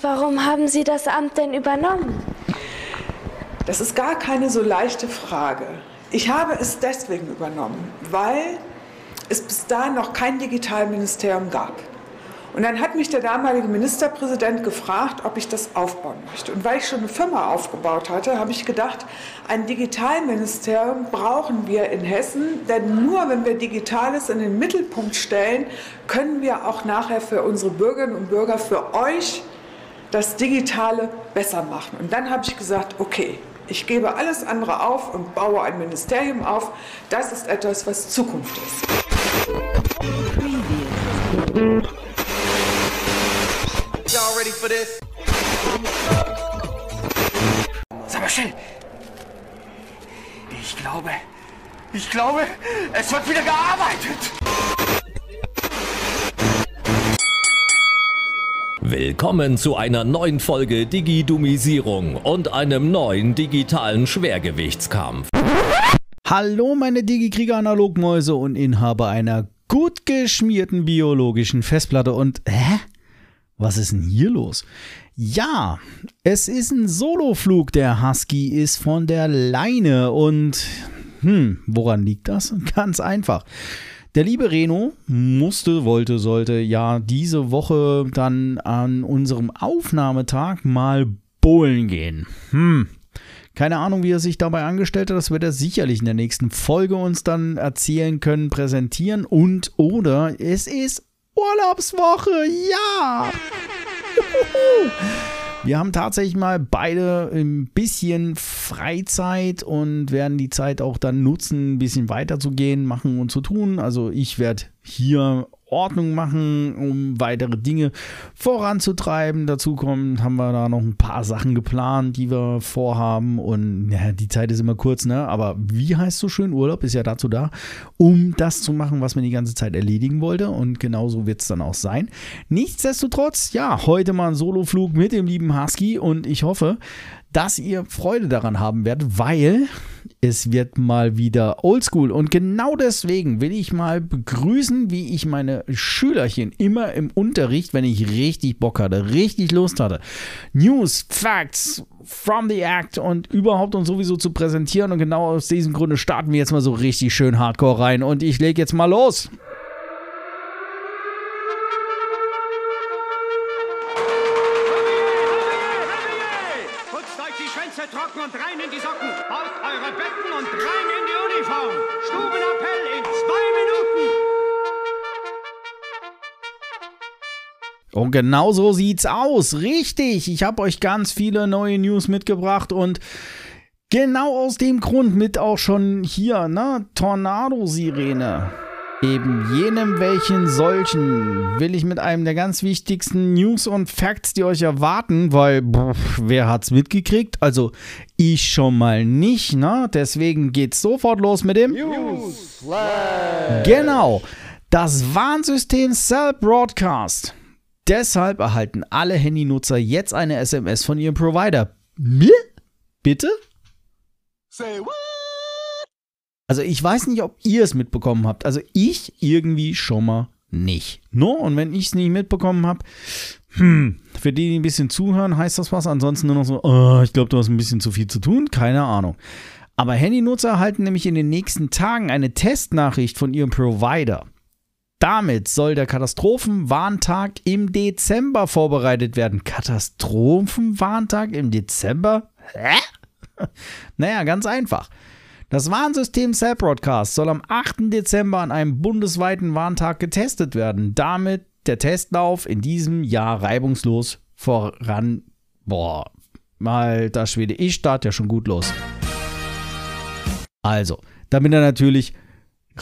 Warum haben Sie das Amt denn übernommen? Das ist gar keine so leichte Frage. Ich habe es deswegen übernommen, weil es bis dahin noch kein Digitalministerium gab. Und dann hat mich der damalige Ministerpräsident gefragt, ob ich das aufbauen möchte. Und weil ich schon eine Firma aufgebaut hatte, habe ich gedacht, ein Digitalministerium brauchen wir in Hessen, denn nur wenn wir Digitales in den Mittelpunkt stellen, können wir auch nachher für unsere Bürgerinnen und Bürger, für euch das Digitale besser machen. Und dann habe ich gesagt, okay, ich gebe alles andere auf und baue ein Ministerium auf. Das ist etwas, was Zukunft ist. Y'all ready for this? Sag mal schnell. Ich glaube, ich glaube, es wird wieder gearbeitet. Willkommen zu einer neuen Folge Digidumisierung und einem neuen digitalen Schwergewichtskampf. Hallo meine Digi-Krieger-Analogmäuse und Inhaber einer gut geschmierten biologischen Festplatte und hä? Was ist denn hier los? Ja, es ist ein Soloflug. Der Husky ist von der Leine und hm, woran liegt das? Ganz einfach. Der liebe Reno musste, wollte, sollte ja diese Woche dann an unserem Aufnahmetag mal bowlen gehen. Hm. Keine Ahnung, wie er sich dabei angestellt hat. Das wird er sicherlich in der nächsten Folge uns dann erzählen können, präsentieren. Und oder es ist Urlaubswoche. Ja. Wir haben tatsächlich mal beide ein bisschen Freizeit und werden die Zeit auch dann nutzen, ein bisschen weiterzugehen, machen und zu tun. Also ich werde hier Ordnung machen, um weitere Dinge voranzutreiben. Dazu kommen, haben wir da noch ein paar Sachen geplant, die wir vorhaben. Und ja, die Zeit ist immer kurz, ne? Aber wie heißt so schön? Urlaub ist ja dazu da, um das zu machen, was man die ganze Zeit erledigen wollte. Und genauso wird es dann auch sein. Nichtsdestotrotz, ja, heute mal ein Soloflug mit dem lieben Husky und ich hoffe, dass ihr Freude daran haben werdet, weil es wird mal wieder oldschool. Und genau deswegen will ich mal begrüßen, wie ich meine Schülerchen immer im Unterricht, wenn ich richtig Bock hatte, richtig Lust hatte, News, Facts from the Act und überhaupt und sowieso zu präsentieren. Und genau aus diesem Grunde starten wir jetzt mal so richtig schön hardcore rein. Und ich lege jetzt mal los. Und genau so sieht's aus. Richtig. Ich habe euch ganz viele neue News mitgebracht und genau aus dem Grund mit auch schon hier, ne? Tornado-Sirene. Eben jenem welchen solchen will ich mit einem der ganz wichtigsten News und Facts, die euch erwarten, weil pff, wer hat's mitgekriegt? Also ich schon mal nicht, ne? Deswegen geht's sofort los mit dem News. Genau. Das Warnsystem Cell Broadcast. Deshalb erhalten alle Handynutzer jetzt eine SMS von ihrem Provider. Mir? Bitte? Say what? Also ich weiß nicht, ob ihr es mitbekommen habt. Also ich irgendwie schon mal nicht. No? Und wenn ich es nicht mitbekommen habe, hm, für die, die ein bisschen zuhören, heißt das was. Ansonsten nur noch so, oh, ich glaube, du hast ein bisschen zu viel zu tun. Keine Ahnung. Aber Handynutzer erhalten nämlich in den nächsten Tagen eine Testnachricht von ihrem Provider. Damit soll der Katastrophenwarntag im Dezember vorbereitet werden. Katastrophenwarntag im Dezember? Hä? naja, ganz einfach. Das Warnsystem Cell Broadcast soll am 8. Dezember an einem bundesweiten Warntag getestet werden. Damit der Testlauf in diesem Jahr reibungslos voran. Boah, mal das Schwede, ich starte ja schon gut los. Also, damit er natürlich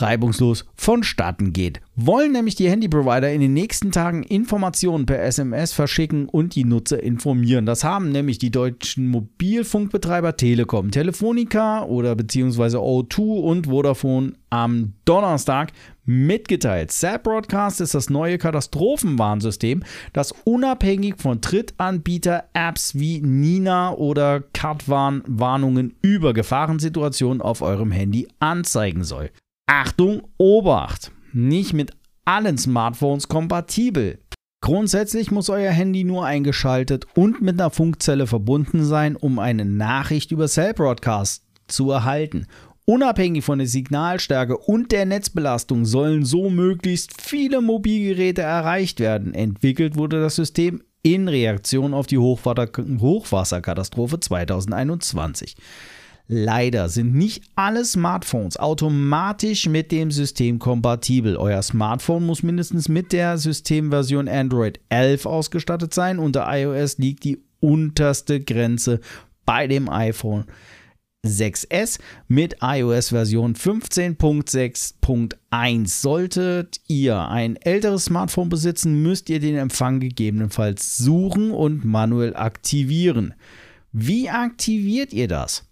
reibungslos vonstatten geht. Wollen nämlich die Handyprovider in den nächsten Tagen Informationen per SMS verschicken und die Nutzer informieren. Das haben nämlich die deutschen Mobilfunkbetreiber Telekom, Telefonica oder beziehungsweise O2 und Vodafone am Donnerstag mitgeteilt. Cell Broadcast ist das neue Katastrophenwarnsystem, das unabhängig von Drittanbieter-Apps wie Nina oder Katwarn Warnungen über Gefahrensituationen auf eurem Handy anzeigen soll. Achtung, Obacht! Nicht mit allen Smartphones kompatibel. Grundsätzlich muss euer Handy nur eingeschaltet und mit einer Funkzelle verbunden sein, um eine Nachricht über Cell Broadcast zu erhalten. Unabhängig von der Signalstärke und der Netzbelastung sollen so möglichst viele Mobilgeräte erreicht werden. Entwickelt wurde das System in Reaktion auf die Hochwasserkatastrophe 2021. Leider sind nicht alle Smartphones automatisch mit dem System kompatibel. Euer Smartphone muss mindestens mit der Systemversion Android 11 ausgestattet sein. Unter iOS liegt die unterste Grenze bei dem iPhone 6S mit iOS-Version 15.6.1. Solltet ihr ein älteres Smartphone besitzen, müsst ihr den Empfang gegebenenfalls suchen und manuell aktivieren. Wie aktiviert ihr das?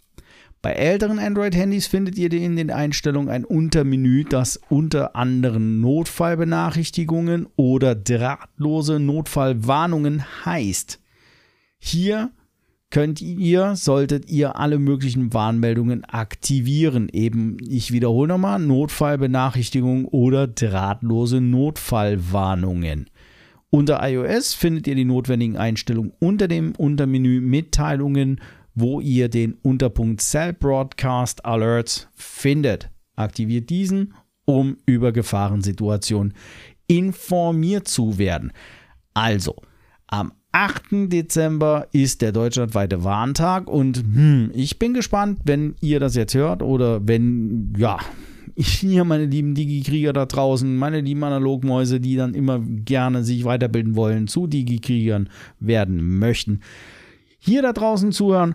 Bei älteren Android-Handys findet ihr in den Einstellungen ein Untermenü, das unter anderem Notfallbenachrichtigungen oder drahtlose Notfallwarnungen heißt. Hier könnt ihr, solltet ihr alle möglichen Warnmeldungen aktivieren. Eben, ich wiederhole nochmal, Notfallbenachrichtigungen oder drahtlose Notfallwarnungen. Unter iOS findet ihr die notwendigen Einstellungen unter dem Untermenü Mitteilungen wo ihr den Unterpunkt Cell Broadcast Alerts findet. Aktiviert diesen, um über Gefahrensituationen informiert zu werden. Also, am 8. Dezember ist der deutschlandweite Warntag und hm, ich bin gespannt, wenn ihr das jetzt hört oder wenn, ja, hier meine lieben Digi-Krieger da draußen, meine lieben Analogmäuse, die dann immer gerne sich weiterbilden wollen, zu Digi-Kriegern werden möchten hier da draußen zuhören.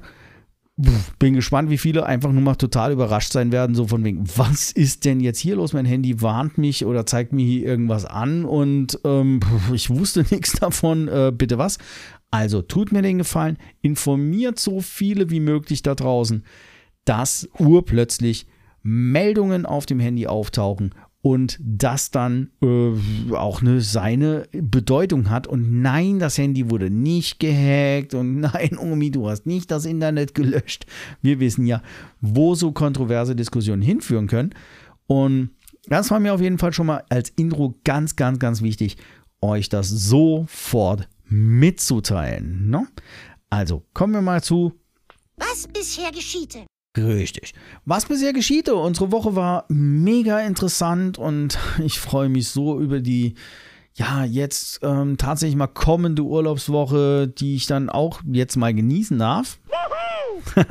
Bin gespannt, wie viele einfach nur mal total überrascht sein werden, so von wegen, was ist denn jetzt hier los? Mein Handy warnt mich oder zeigt mir hier irgendwas an und ähm, ich wusste nichts davon, äh, bitte was. Also tut mir den Gefallen, informiert so viele wie möglich da draußen, dass urplötzlich Meldungen auf dem Handy auftauchen und das dann äh, auch eine, seine Bedeutung hat. Und nein, das Handy wurde nicht gehackt und nein, Omi, du hast nicht das Internet gelöscht. Wir wissen ja, wo so kontroverse Diskussionen hinführen können. Und das war mir auf jeden Fall schon mal als Intro ganz, ganz, ganz wichtig, euch das sofort mitzuteilen. Ne? Also kommen wir mal zu. Was bisher geschiehte. Richtig. Was bisher geschieht, unsere Woche war mega interessant und ich freue mich so über die, ja, jetzt ähm, tatsächlich mal kommende Urlaubswoche, die ich dann auch jetzt mal genießen darf.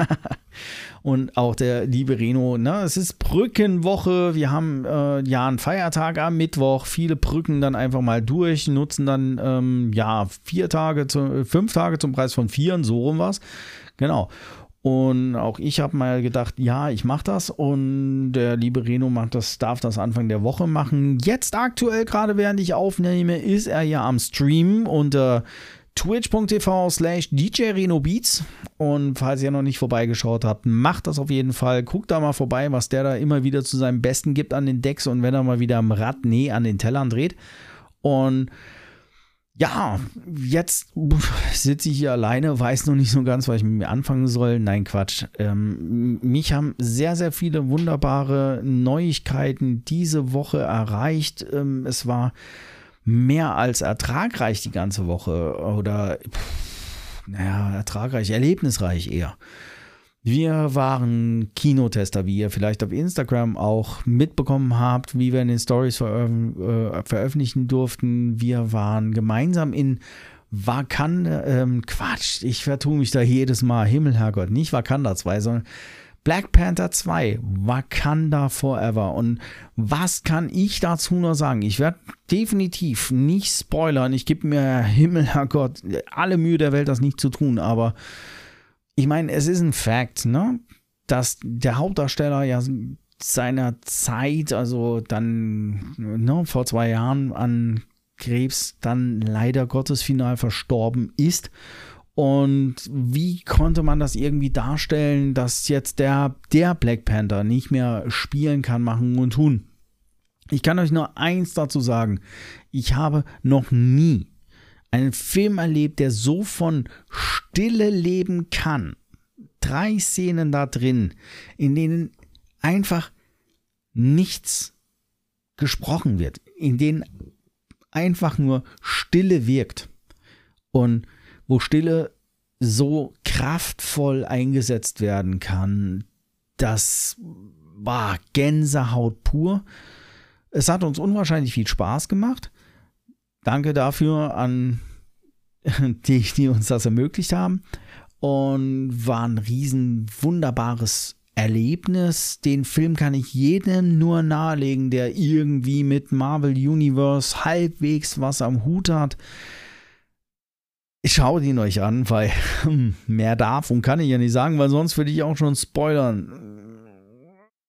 und auch der liebe Reno, ne, es ist Brückenwoche. Wir haben äh, ja einen Feiertag am Mittwoch. Viele Brücken dann einfach mal durch, nutzen dann ähm, ja vier Tage, zu, fünf Tage zum Preis von vier, so rum was. Genau. Und auch ich habe mal gedacht, ja, ich mache das. Und der liebe Reno macht das, darf das Anfang der Woche machen. Jetzt aktuell, gerade während ich aufnehme, ist er ja am Stream unter twitch.tv slash djrenobeats. Und falls ihr noch nicht vorbeigeschaut habt, macht das auf jeden Fall. Guckt da mal vorbei, was der da immer wieder zu seinem Besten gibt an den Decks und wenn er mal wieder am Rad, nee, an den Tellern dreht. Und ja, jetzt sitze ich hier alleine, weiß noch nicht so ganz, was ich mit mir anfangen soll. Nein, Quatsch. Ähm, mich haben sehr, sehr viele wunderbare Neuigkeiten diese Woche erreicht. Ähm, es war mehr als ertragreich die ganze Woche oder, pff, naja, ertragreich, erlebnisreich eher. Wir waren Kinotester, wie ihr vielleicht auf Instagram auch mitbekommen habt, wie wir in den Stories veröf äh, veröffentlichen durften. Wir waren gemeinsam in Wakanda, ähm, Quatsch, ich vertue mich da jedes Mal, Himmel, Herrgott, nicht Wakanda 2, sondern Black Panther 2, Wakanda Forever. Und was kann ich dazu nur sagen? Ich werde definitiv nicht spoilern. Ich gebe mir Himmel, Herrgott, alle Mühe der Welt, das nicht zu tun, aber ich meine, es ist ein Fakt, ne? dass der Hauptdarsteller ja seiner Zeit, also dann ne, vor zwei Jahren an Krebs dann leider Gottes final verstorben ist. Und wie konnte man das irgendwie darstellen, dass jetzt der, der Black Panther nicht mehr spielen kann, machen und tun? Ich kann euch nur eins dazu sagen. Ich habe noch nie einen Film erlebt, der so von Stille leben kann. Drei Szenen da drin, in denen einfach nichts gesprochen wird, in denen einfach nur Stille wirkt und wo Stille so kraftvoll eingesetzt werden kann, das war Gänsehaut pur. Es hat uns unwahrscheinlich viel Spaß gemacht. Danke dafür an die, die uns das ermöglicht haben. Und war ein riesen wunderbares Erlebnis. Den Film kann ich jedem nur nahelegen, der irgendwie mit Marvel Universe halbwegs was am Hut hat. Schaut ihn euch an, weil mehr darf und kann ich ja nicht sagen, weil sonst würde ich auch schon spoilern.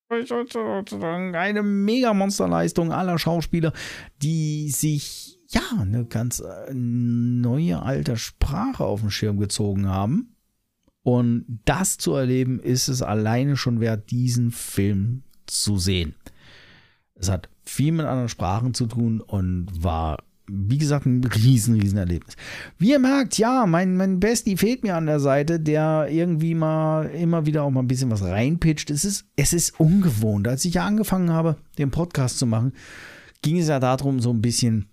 Eine Mega-Monsterleistung aller Schauspieler, die sich ja eine ganz äh, neue alte Sprache auf den Schirm gezogen haben. Und das zu erleben, ist es alleine schon wert, diesen Film zu sehen. Es hat viel mit anderen Sprachen zu tun und war, wie gesagt, ein riesen, riesen Erlebnis. Wie ihr merkt, ja, mein, mein Bestie fehlt mir an der Seite, der irgendwie mal immer wieder auch mal ein bisschen was reinpitcht. Es ist, es ist ungewohnt. Als ich ja angefangen habe, den Podcast zu machen, ging es ja darum, so ein bisschen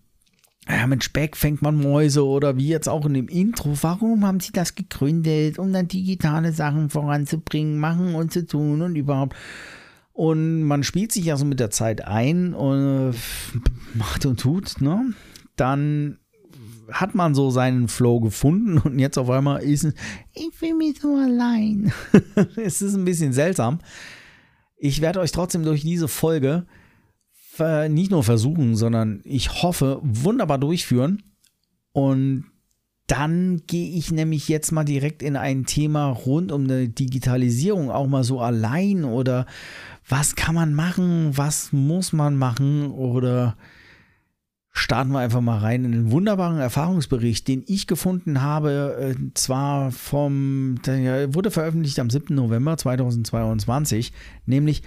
ja, mit Speck fängt man Mäuse oder wie jetzt auch in dem Intro. Warum haben sie das gegründet, um dann digitale Sachen voranzubringen, machen und zu tun und überhaupt. Und man spielt sich ja so mit der Zeit ein und äh, macht und tut, ne? Dann hat man so seinen Flow gefunden und jetzt auf einmal ist es, ich fühle mich so allein. es ist ein bisschen seltsam. Ich werde euch trotzdem durch diese Folge nicht nur versuchen, sondern ich hoffe, wunderbar durchführen. Und dann gehe ich nämlich jetzt mal direkt in ein Thema rund um eine Digitalisierung, auch mal so allein oder was kann man machen, was muss man machen oder starten wir einfach mal rein in einen wunderbaren Erfahrungsbericht, den ich gefunden habe, äh, zwar vom, der wurde veröffentlicht am 7. November 2022, nämlich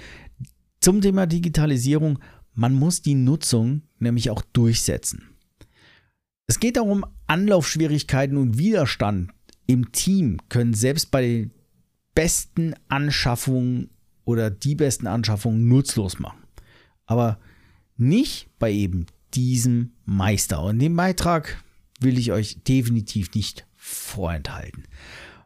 zum Thema Digitalisierung man muss die Nutzung nämlich auch durchsetzen. Es geht darum, Anlaufschwierigkeiten und Widerstand im Team können selbst bei den besten Anschaffungen oder die besten Anschaffungen nutzlos machen. Aber nicht bei eben diesem Meister. Und den Beitrag will ich euch definitiv nicht vorenthalten.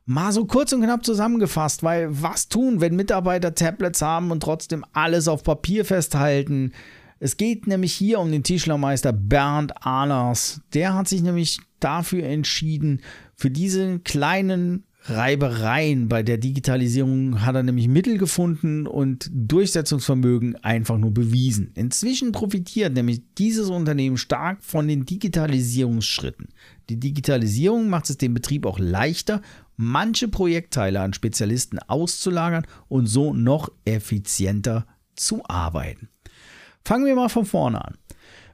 Mal so kurz und knapp zusammengefasst, weil was tun, wenn Mitarbeiter Tablets haben und trotzdem alles auf Papier festhalten? Es geht nämlich hier um den Tischlermeister Bernd Ahlers. Der hat sich nämlich dafür entschieden, für diese kleinen Reibereien bei der Digitalisierung hat er nämlich Mittel gefunden und Durchsetzungsvermögen einfach nur bewiesen. Inzwischen profitiert nämlich dieses Unternehmen stark von den Digitalisierungsschritten. Die Digitalisierung macht es dem Betrieb auch leichter, manche Projektteile an Spezialisten auszulagern und so noch effizienter zu arbeiten. Fangen wir mal von vorne an.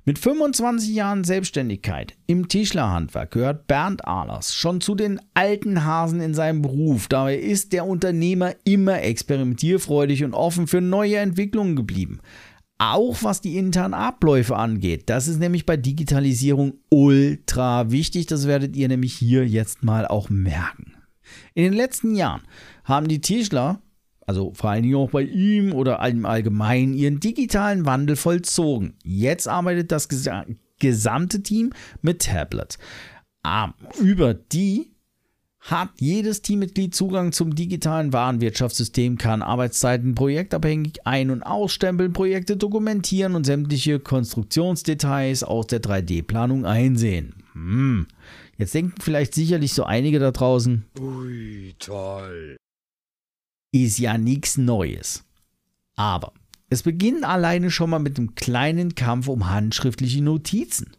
Mit 25 Jahren Selbstständigkeit im Tischlerhandwerk gehört Bernd Ahlers schon zu den alten Hasen in seinem Beruf. Dabei ist der Unternehmer immer experimentierfreudig und offen für neue Entwicklungen geblieben. Auch was die internen Abläufe angeht. Das ist nämlich bei Digitalisierung ultra wichtig. Das werdet ihr nämlich hier jetzt mal auch merken. In den letzten Jahren haben die Tischler also vor allen Dingen auch bei ihm oder im Allgemeinen, ihren digitalen Wandel vollzogen. Jetzt arbeitet das gesamte Team mit Tablets. Ah, über die hat jedes Teammitglied Zugang zum digitalen Warenwirtschaftssystem, kann Arbeitszeiten projektabhängig ein- und ausstempeln, Projekte dokumentieren und sämtliche Konstruktionsdetails aus der 3D-Planung einsehen. Hm. Jetzt denken vielleicht sicherlich so einige da draußen. Ui, toll ist ja nichts Neues. Aber es beginnt alleine schon mal mit einem kleinen Kampf um handschriftliche Notizen.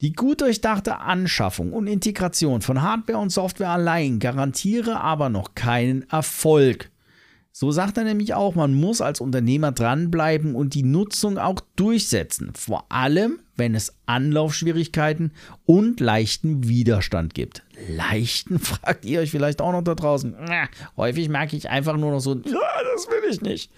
Die gut durchdachte Anschaffung und Integration von Hardware und Software allein garantiere aber noch keinen Erfolg. So sagt er nämlich auch, man muss als Unternehmer dranbleiben und die Nutzung auch durchsetzen, vor allem wenn es Anlaufschwierigkeiten und leichten Widerstand gibt. Leichten, fragt ihr euch vielleicht auch noch da draußen. Na, häufig merke ich einfach nur noch so, ja, das will ich nicht.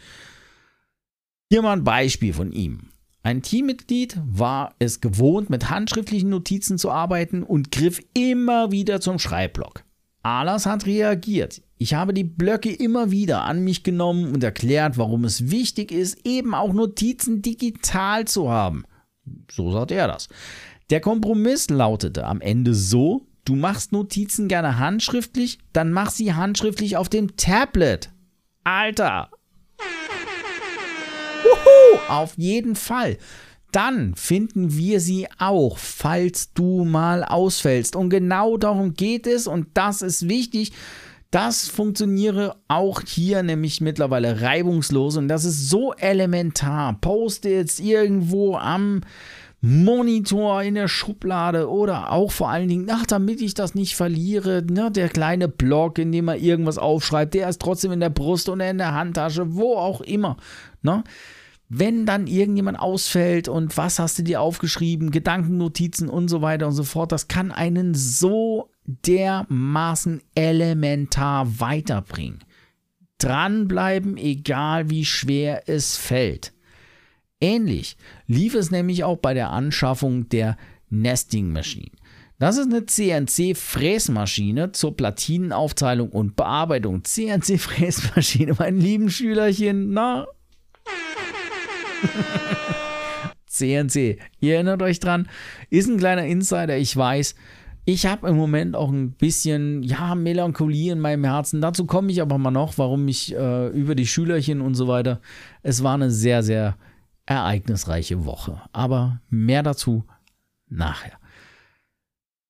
Hier mal ein Beispiel von ihm. Ein Teammitglied war es gewohnt, mit handschriftlichen Notizen zu arbeiten und griff immer wieder zum Schreibblock. Alas hat reagiert. Ich habe die Blöcke immer wieder an mich genommen und erklärt, warum es wichtig ist, eben auch Notizen digital zu haben. So sagt er das. Der Kompromiss lautete am Ende so, du machst Notizen gerne handschriftlich, dann mach sie handschriftlich auf dem Tablet. Alter. Wuhu, auf jeden Fall. Dann finden wir sie auch, falls du mal ausfällst. Und genau darum geht es und das ist wichtig. Das funktioniere auch hier nämlich mittlerweile reibungslos und das ist so elementar. Post-its irgendwo am Monitor in der Schublade oder auch vor allen Dingen, ach, damit ich das nicht verliere, ne, der kleine Block, in dem man irgendwas aufschreibt, der ist trotzdem in der Brust oder in der Handtasche, wo auch immer. Ne? wenn dann irgendjemand ausfällt und was hast du dir aufgeschrieben, Gedankennotizen und so weiter und so fort, das kann einen so dermaßen elementar weiterbringen. Dranbleiben, egal wie schwer es fällt. Ähnlich lief es nämlich auch bei der Anschaffung der Nesting Machine. Das ist eine CNC-Fräsmaschine zur Platinenaufteilung und Bearbeitung. CNC-Fräsmaschine, mein lieben Schülerchen, na, CNC. Ihr erinnert euch dran, ist ein kleiner Insider, ich weiß. Ich habe im Moment auch ein bisschen, ja, Melancholie in meinem Herzen. Dazu komme ich aber mal noch, warum ich äh, über die Schülerchen und so weiter. Es war eine sehr, sehr ereignisreiche Woche. Aber mehr dazu nachher.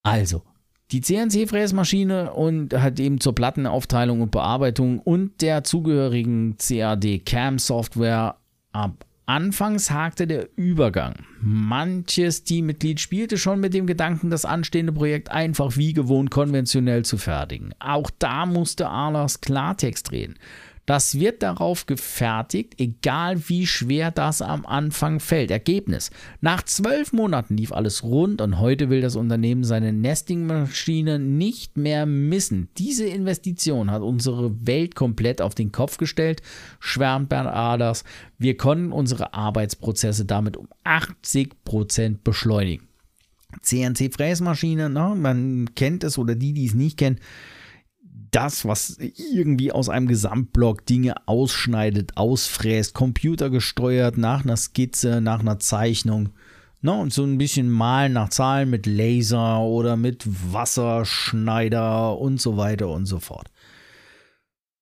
Also, die CNC-Fräsmaschine und hat eben zur Plattenaufteilung und Bearbeitung und der zugehörigen CAD-CAM-Software ab Anfangs hakte der Übergang. Manches Teammitglied spielte schon mit dem Gedanken, das anstehende Projekt einfach wie gewohnt konventionell zu fertigen. Auch da musste Arlas Klartext drehen. Das wird darauf gefertigt, egal wie schwer das am Anfang fällt. Ergebnis. Nach zwölf Monaten lief alles rund und heute will das Unternehmen seine Nesting-Maschine nicht mehr missen. Diese Investition hat unsere Welt komplett auf den Kopf gestellt, schwärmt Bernd Aders. Wir konnten unsere Arbeitsprozesse damit um 80% beschleunigen. CNC-Fräsmaschine, ne? man kennt es oder die, die es nicht kennen, das, was irgendwie aus einem Gesamtblock Dinge ausschneidet, ausfräst, computergesteuert nach einer Skizze, nach einer Zeichnung. Ne, und so ein bisschen malen nach Zahlen mit Laser oder mit Wasserschneider und so weiter und so fort.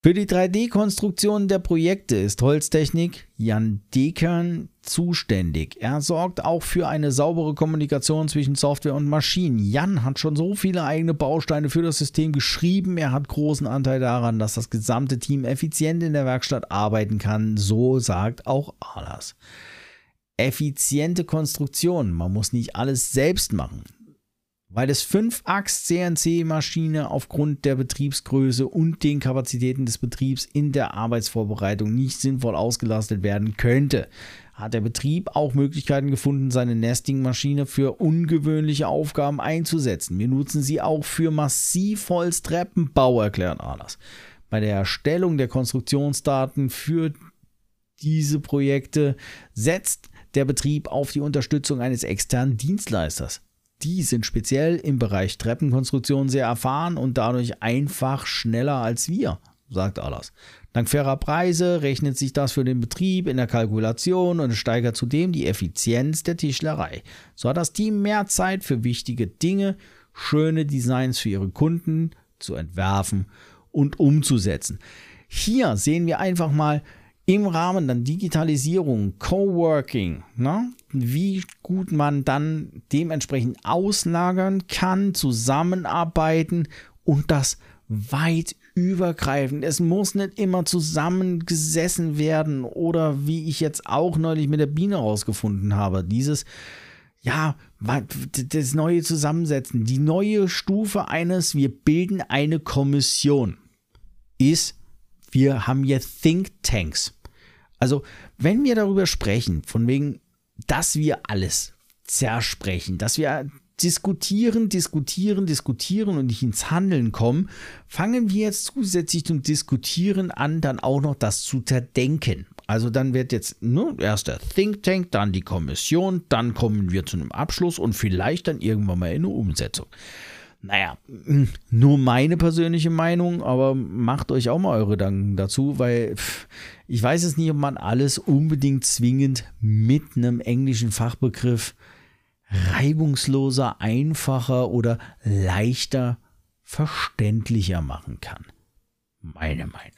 Für die 3D-Konstruktion der Projekte ist Holztechnik Jan Dekern zuständig. Er sorgt auch für eine saubere Kommunikation zwischen Software und Maschinen. Jan hat schon so viele eigene Bausteine für das System geschrieben. Er hat großen Anteil daran, dass das gesamte Team effizient in der Werkstatt arbeiten kann. So sagt auch Alas. Effiziente Konstruktion. Man muss nicht alles selbst machen weil das 5-Achs-CNC-Maschine aufgrund der Betriebsgröße und den Kapazitäten des Betriebs in der Arbeitsvorbereitung nicht sinnvoll ausgelastet werden könnte, hat der Betrieb auch Möglichkeiten gefunden, seine Nesting-Maschine für ungewöhnliche Aufgaben einzusetzen. Wir nutzen sie auch für Massivholztreppenbau, erklärt Alas. Bei der Erstellung der Konstruktionsdaten für diese Projekte setzt der Betrieb auf die Unterstützung eines externen Dienstleisters. Die sind speziell im Bereich Treppenkonstruktion sehr erfahren und dadurch einfach schneller als wir, sagt Alas. Dank fairer Preise rechnet sich das für den Betrieb in der Kalkulation und steigert zudem die Effizienz der Tischlerei. So hat das Team mehr Zeit für wichtige Dinge, schöne Designs für ihre Kunden zu entwerfen und umzusetzen. Hier sehen wir einfach mal, im Rahmen dann Digitalisierung, Coworking, ne, wie gut man dann dementsprechend auslagern kann, zusammenarbeiten und das weit übergreifend. Es muss nicht immer zusammengesessen werden oder wie ich jetzt auch neulich mit der Biene rausgefunden habe, dieses ja, das neue Zusammensetzen, die neue Stufe eines, wir bilden eine Kommission, ist, wir haben hier Think Tanks. Also, wenn wir darüber sprechen, von wegen, dass wir alles zersprechen, dass wir diskutieren, diskutieren, diskutieren und nicht ins Handeln kommen, fangen wir jetzt zusätzlich zum Diskutieren an, dann auch noch das zu zerdenken. Also dann wird jetzt ne, erst der Think Tank, dann die Kommission, dann kommen wir zu einem Abschluss und vielleicht dann irgendwann mal in eine Umsetzung. Naja, nur meine persönliche Meinung, aber macht euch auch mal eure Gedanken dazu, weil ich weiß es nicht, ob man alles unbedingt zwingend mit einem englischen Fachbegriff reibungsloser, einfacher oder leichter verständlicher machen kann. Meine Meinung.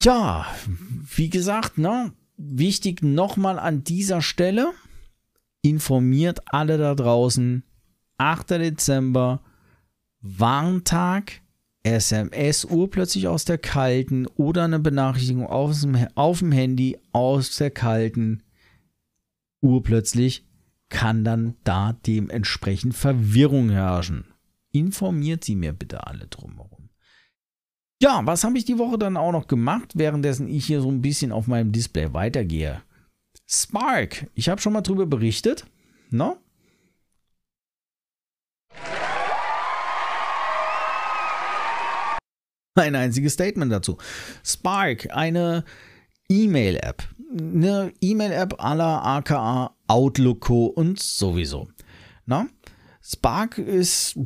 Tja, wie gesagt, ne, wichtig nochmal an dieser Stelle, informiert alle da draußen, 8. Dezember, Warntag, SMS urplötzlich aus der kalten oder eine Benachrichtigung auf dem, auf dem Handy aus der kalten urplötzlich kann dann da dementsprechend Verwirrung herrschen. Informiert sie mir bitte alle drumherum. Ja, was habe ich die Woche dann auch noch gemacht, währenddessen ich hier so ein bisschen auf meinem Display weitergehe? Spark, ich habe schon mal drüber berichtet. No? Ein einziges Statement dazu. Spark, eine E-Mail-App. Eine E-Mail-App aller aka Outlook und sowieso. Na? Spark ist,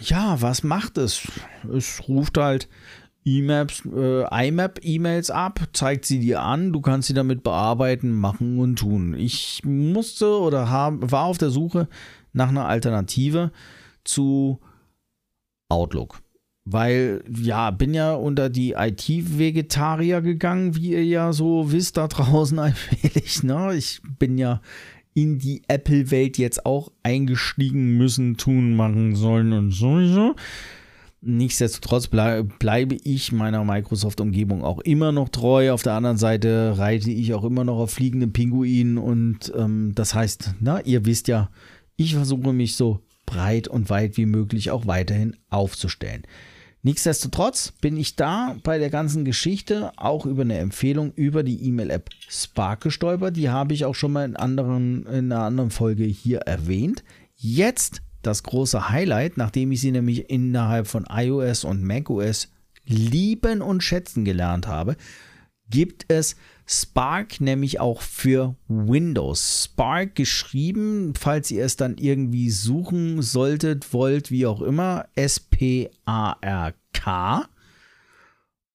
ja, was macht es? Es ruft halt E-Maps, äh, IMAP-E-Mails ab, zeigt sie dir an, du kannst sie damit bearbeiten, machen und tun. Ich musste oder hab, war auf der Suche nach einer Alternative zu Outlook. Weil, ja, bin ja unter die IT-Vegetarier gegangen, wie ihr ja so wisst da draußen allmählich. Ne? Ich bin ja in die Apple-Welt jetzt auch eingestiegen müssen, tun, machen sollen und sowieso. Nichtsdestotrotz bleib, bleibe ich meiner Microsoft-Umgebung auch immer noch treu. Auf der anderen Seite reite ich auch immer noch auf fliegenden Pinguinen und ähm, das heißt, na, ihr wisst ja, ich versuche mich so breit und weit wie möglich auch weiterhin aufzustellen. Nichtsdestotrotz bin ich da bei der ganzen Geschichte auch über eine Empfehlung über die E-Mail-App Spark gestolpert. Die habe ich auch schon mal in, anderen, in einer anderen Folge hier erwähnt. Jetzt das große Highlight, nachdem ich sie nämlich innerhalb von iOS und macOS lieben und schätzen gelernt habe, gibt es Spark nämlich auch für Windows. Spark geschrieben, falls ihr es dann irgendwie suchen solltet, wollt, wie auch immer, S-P-A-R-K.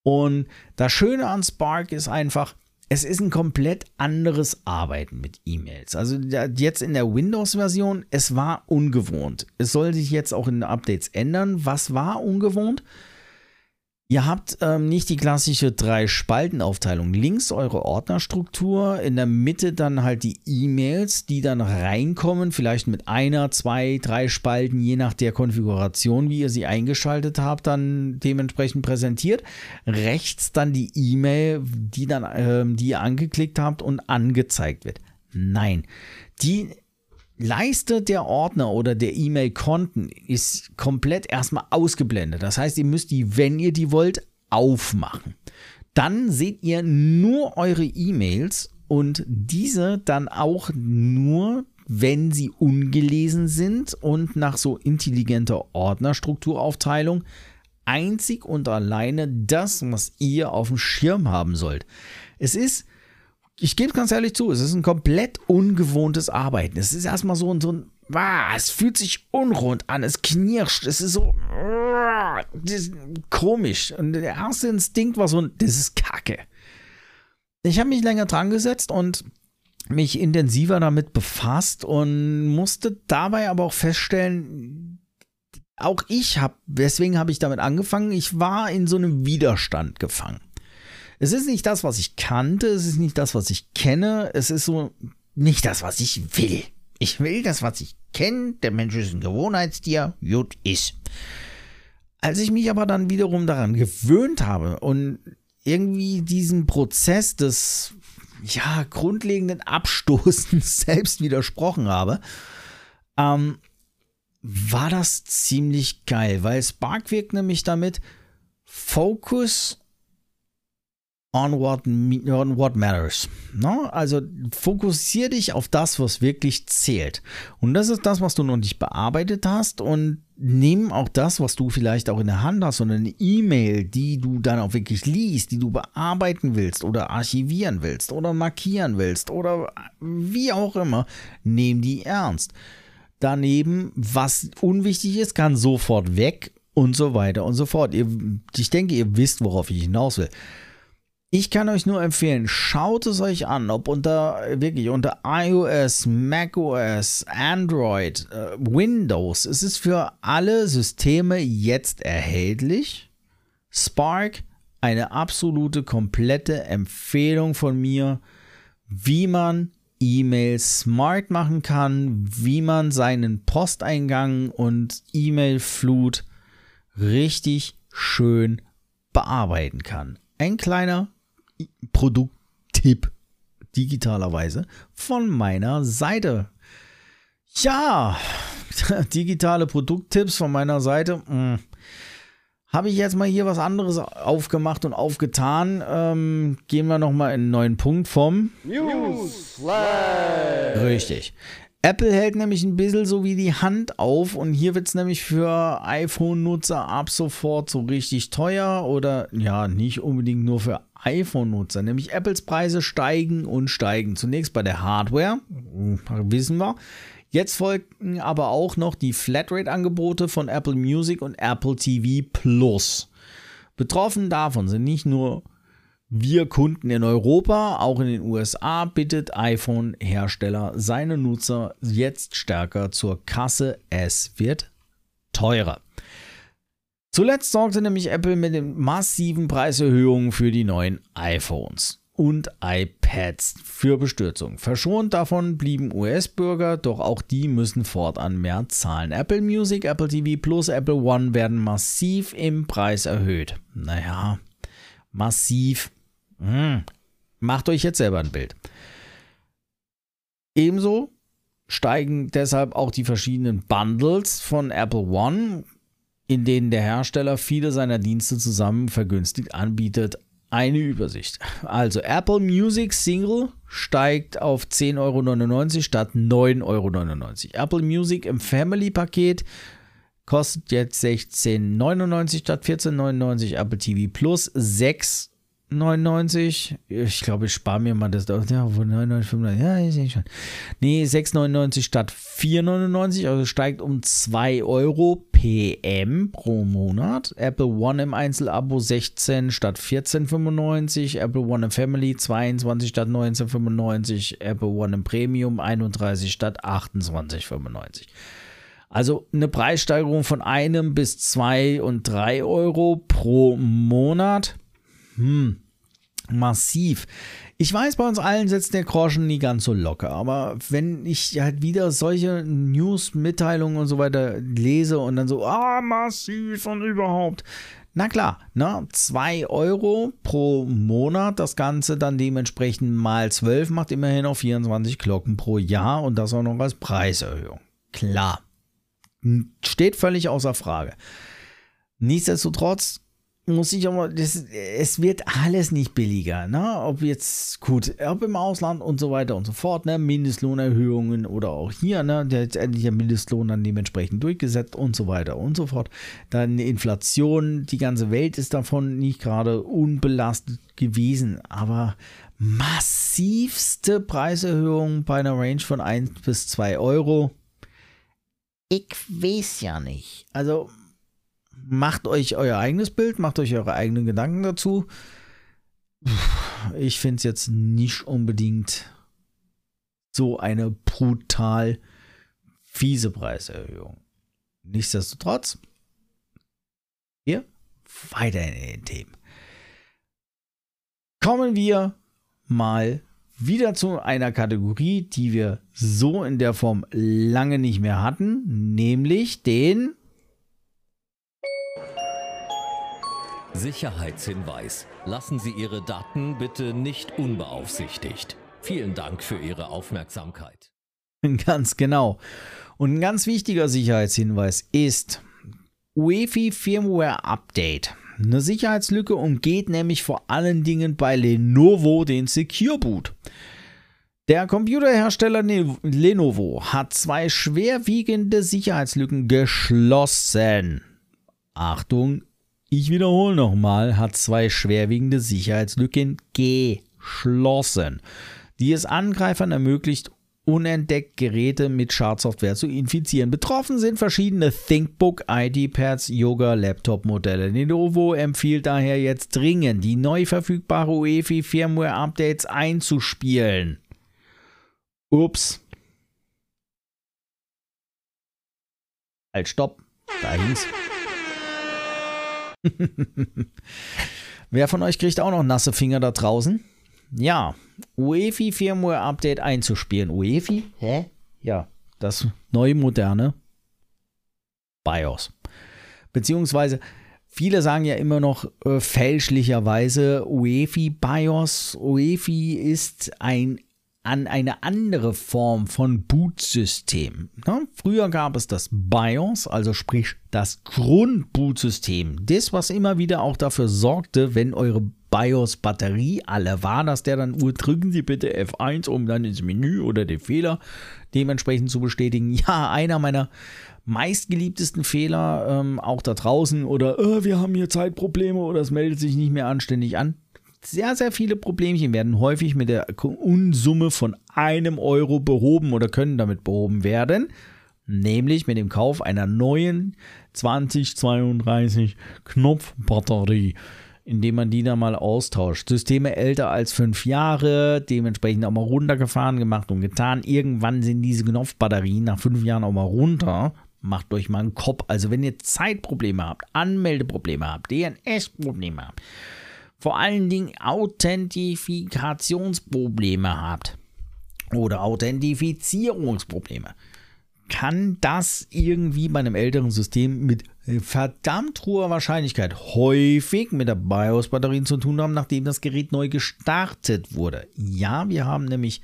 Und das Schöne an Spark ist einfach, es ist ein komplett anderes Arbeiten mit E-Mails. Also jetzt in der Windows-Version, es war ungewohnt. Es soll sich jetzt auch in den Updates ändern. Was war ungewohnt? Ihr habt ähm, nicht die klassische Drei-Spalten-Aufteilung. Links eure Ordnerstruktur, in der Mitte dann halt die E-Mails, die dann reinkommen, vielleicht mit einer, zwei, drei Spalten, je nach der Konfiguration, wie ihr sie eingeschaltet habt, dann dementsprechend präsentiert. Rechts dann die E-Mail, die dann, ähm, die ihr angeklickt habt und angezeigt wird. Nein, die Leiste der Ordner oder der E-Mail-Konten ist komplett erstmal ausgeblendet. Das heißt, ihr müsst die, wenn ihr die wollt, aufmachen. Dann seht ihr nur eure E-Mails und diese dann auch nur, wenn sie ungelesen sind und nach so intelligenter Ordnerstrukturaufteilung einzig und alleine das, was ihr auf dem Schirm haben sollt. Es ist ich gebe ganz ehrlich zu, es ist ein komplett ungewohntes Arbeiten. Es ist erstmal so ein, so ein ah, es fühlt sich unrund an, es knirscht, es ist so ah, ist komisch. Und der erste Instinkt war so ein, das ist Kacke. Ich habe mich länger dran gesetzt und mich intensiver damit befasst und musste dabei aber auch feststellen, auch ich habe, deswegen habe ich damit angefangen, ich war in so einem Widerstand gefangen. Es ist nicht das, was ich kannte, es ist nicht das, was ich kenne, es ist so nicht das, was ich will. Ich will das, was ich kenne. Der Mensch ist ein Gewohnheitstier, gut ist. Als ich mich aber dann wiederum daran gewöhnt habe und irgendwie diesen Prozess des ja, grundlegenden Abstoßens selbst widersprochen habe, ähm, war das ziemlich geil, weil Spark wirkt nämlich damit Focus on what, on what matters. No? Also fokussiere dich auf das, was wirklich zählt. Und das ist das, was du noch nicht bearbeitet hast und nimm auch das, was du vielleicht auch in der Hand hast und eine E-Mail, die du dann auch wirklich liest, die du bearbeiten willst oder archivieren willst oder markieren willst oder wie auch immer, nimm die ernst. Daneben, was unwichtig ist, kann sofort weg und so weiter und so fort. Ich denke, ihr wisst, worauf ich hinaus will. Ich kann euch nur empfehlen, schaut es euch an, ob unter wirklich unter iOS, macOS, Android, äh, Windows. Es ist für alle Systeme jetzt erhältlich. Spark, eine absolute komplette Empfehlung von mir, wie man E-Mail smart machen kann, wie man seinen Posteingang und E-Mail-Flut richtig schön bearbeiten kann. Ein kleiner Produkttipp digitalerweise von meiner Seite. Ja, digitale Produkttipps von meiner Seite. Hm. Habe ich jetzt mal hier was anderes aufgemacht und aufgetan. Ähm, gehen wir nochmal in einen neuen Punkt vom News. Richtig. Apple hält nämlich ein bisschen so wie die Hand auf und hier wird es nämlich für iPhone-Nutzer ab sofort so richtig teuer oder ja, nicht unbedingt nur für iPhone-Nutzer, nämlich Apples Preise steigen und steigen. Zunächst bei der Hardware, wissen wir. Jetzt folgen aber auch noch die Flatrate-Angebote von Apple Music und Apple TV Plus. Betroffen davon sind nicht nur wir Kunden in Europa, auch in den USA, bittet iPhone-Hersteller seine Nutzer jetzt stärker zur Kasse. Es wird teurer. Zuletzt sorgte nämlich Apple mit den massiven Preiserhöhungen für die neuen iPhones und iPads für Bestürzung. Verschont davon blieben US-Bürger, doch auch die müssen fortan mehr zahlen. Apple Music, Apple TV Plus, Apple One werden massiv im Preis erhöht. Naja, massiv hm. Macht euch jetzt selber ein Bild. Ebenso steigen deshalb auch die verschiedenen Bundles von Apple One, in denen der Hersteller viele seiner Dienste zusammen vergünstigt anbietet. Eine Übersicht. Also Apple Music Single steigt auf 10,99 Euro statt 9,99 Euro. Apple Music im Family Paket kostet jetzt 16,99 Euro statt 14,99 Euro. Apple TV Plus 6 99. Ich glaube, ich spare mir mal das. Ja, von 99, Ja, ich sehe schon. Nee, 6,99 statt 4,99. Also steigt um 2 Euro PM pro Monat. Apple One im Einzelabo 16 statt 14,95. Apple One im Family 22 statt 19,95. Apple One im Premium 31 statt 28,95. Also eine Preissteigerung von einem bis zwei und drei Euro pro Monat. Hm, massiv. Ich weiß, bei uns allen setzt der Groschen nie ganz so locker, aber wenn ich halt wieder solche News-Mitteilungen und so weiter lese und dann so, ah, massiv und überhaupt. Na klar, ne, 2 Euro pro Monat, das Ganze dann dementsprechend mal 12 macht immerhin auf 24 Glocken pro Jahr und das auch noch als Preiserhöhung. Klar, steht völlig außer Frage. Nichtsdestotrotz muss ich aber, das, es wird alles nicht billiger, ne? Ob jetzt, gut, ob im Ausland und so weiter und so fort, ne? Mindestlohnerhöhungen oder auch hier, ne? Der jetzt endlich der Mindestlohn dann dementsprechend durchgesetzt und so weiter und so fort. Dann Inflation, die ganze Welt ist davon nicht gerade unbelastet gewesen, aber massivste Preiserhöhungen bei einer Range von 1 bis 2 Euro. Ich weiß ja nicht. Also, macht euch euer eigenes Bild, macht euch eure eigenen Gedanken dazu. Ich finde es jetzt nicht unbedingt so eine brutal fiese Preiserhöhung. Nichtsdestotrotz, hier weiter in den Themen. Kommen wir mal wieder zu einer Kategorie, die wir so in der Form lange nicht mehr hatten, nämlich den Sicherheitshinweis. Lassen Sie Ihre Daten bitte nicht unbeaufsichtigt. Vielen Dank für Ihre Aufmerksamkeit. Ganz genau. Und ein ganz wichtiger Sicherheitshinweis ist UEFI Firmware Update. Eine Sicherheitslücke umgeht nämlich vor allen Dingen bei Lenovo den Secure Boot. Der Computerhersteller Lenovo hat zwei schwerwiegende Sicherheitslücken geschlossen. Achtung, ich wiederhole nochmal, hat zwei schwerwiegende Sicherheitslücken geschlossen, die es Angreifern ermöglicht, unentdeckt Geräte mit Schadsoftware zu infizieren. Betroffen sind verschiedene ThinkBook, ID-Pads, Yoga, Laptop-Modelle. Lenovo empfiehlt daher jetzt dringend, die neu verfügbare UEFI Firmware-Updates einzuspielen. Ups. Halt, stopp. Da hing's. Wer von euch kriegt auch noch nasse Finger da draußen? Ja, UEFI Firmware Update einzuspielen. UEFI? Hä? Ja, das neue moderne BIOS. Beziehungsweise viele sagen ja immer noch äh, fälschlicherweise UEFI BIOS. UEFI ist ein an eine andere Form von Bootsystem. Ne? Früher gab es das BIOS, also sprich das Grundbootsystem. Das, was immer wieder auch dafür sorgte, wenn eure BIOS-Batterie alle war, dass der dann, uh, drücken Sie bitte F1, um dann ins Menü oder den Fehler dementsprechend zu bestätigen. Ja, einer meiner meistgeliebtesten Fehler, ähm, auch da draußen, oder äh, wir haben hier Zeitprobleme oder es meldet sich nicht mehr anständig an sehr, sehr viele Problemchen werden häufig mit der Unsumme von einem Euro behoben oder können damit behoben werden. Nämlich mit dem Kauf einer neuen 2032 Knopfbatterie, indem man die dann mal austauscht. Systeme älter als fünf Jahre, dementsprechend auch mal runtergefahren, gemacht und getan. Irgendwann sind diese Knopfbatterien nach fünf Jahren auch mal runter. Macht euch mal einen Kopf. Also wenn ihr Zeitprobleme habt, Anmeldeprobleme habt, DNS-Probleme habt, vor allen Dingen Authentifikationsprobleme habt oder Authentifizierungsprobleme, kann das irgendwie bei einem älteren System mit verdammt hoher Wahrscheinlichkeit häufig mit der BIOS-Batterie zu tun haben, nachdem das Gerät neu gestartet wurde. Ja, wir haben nämlich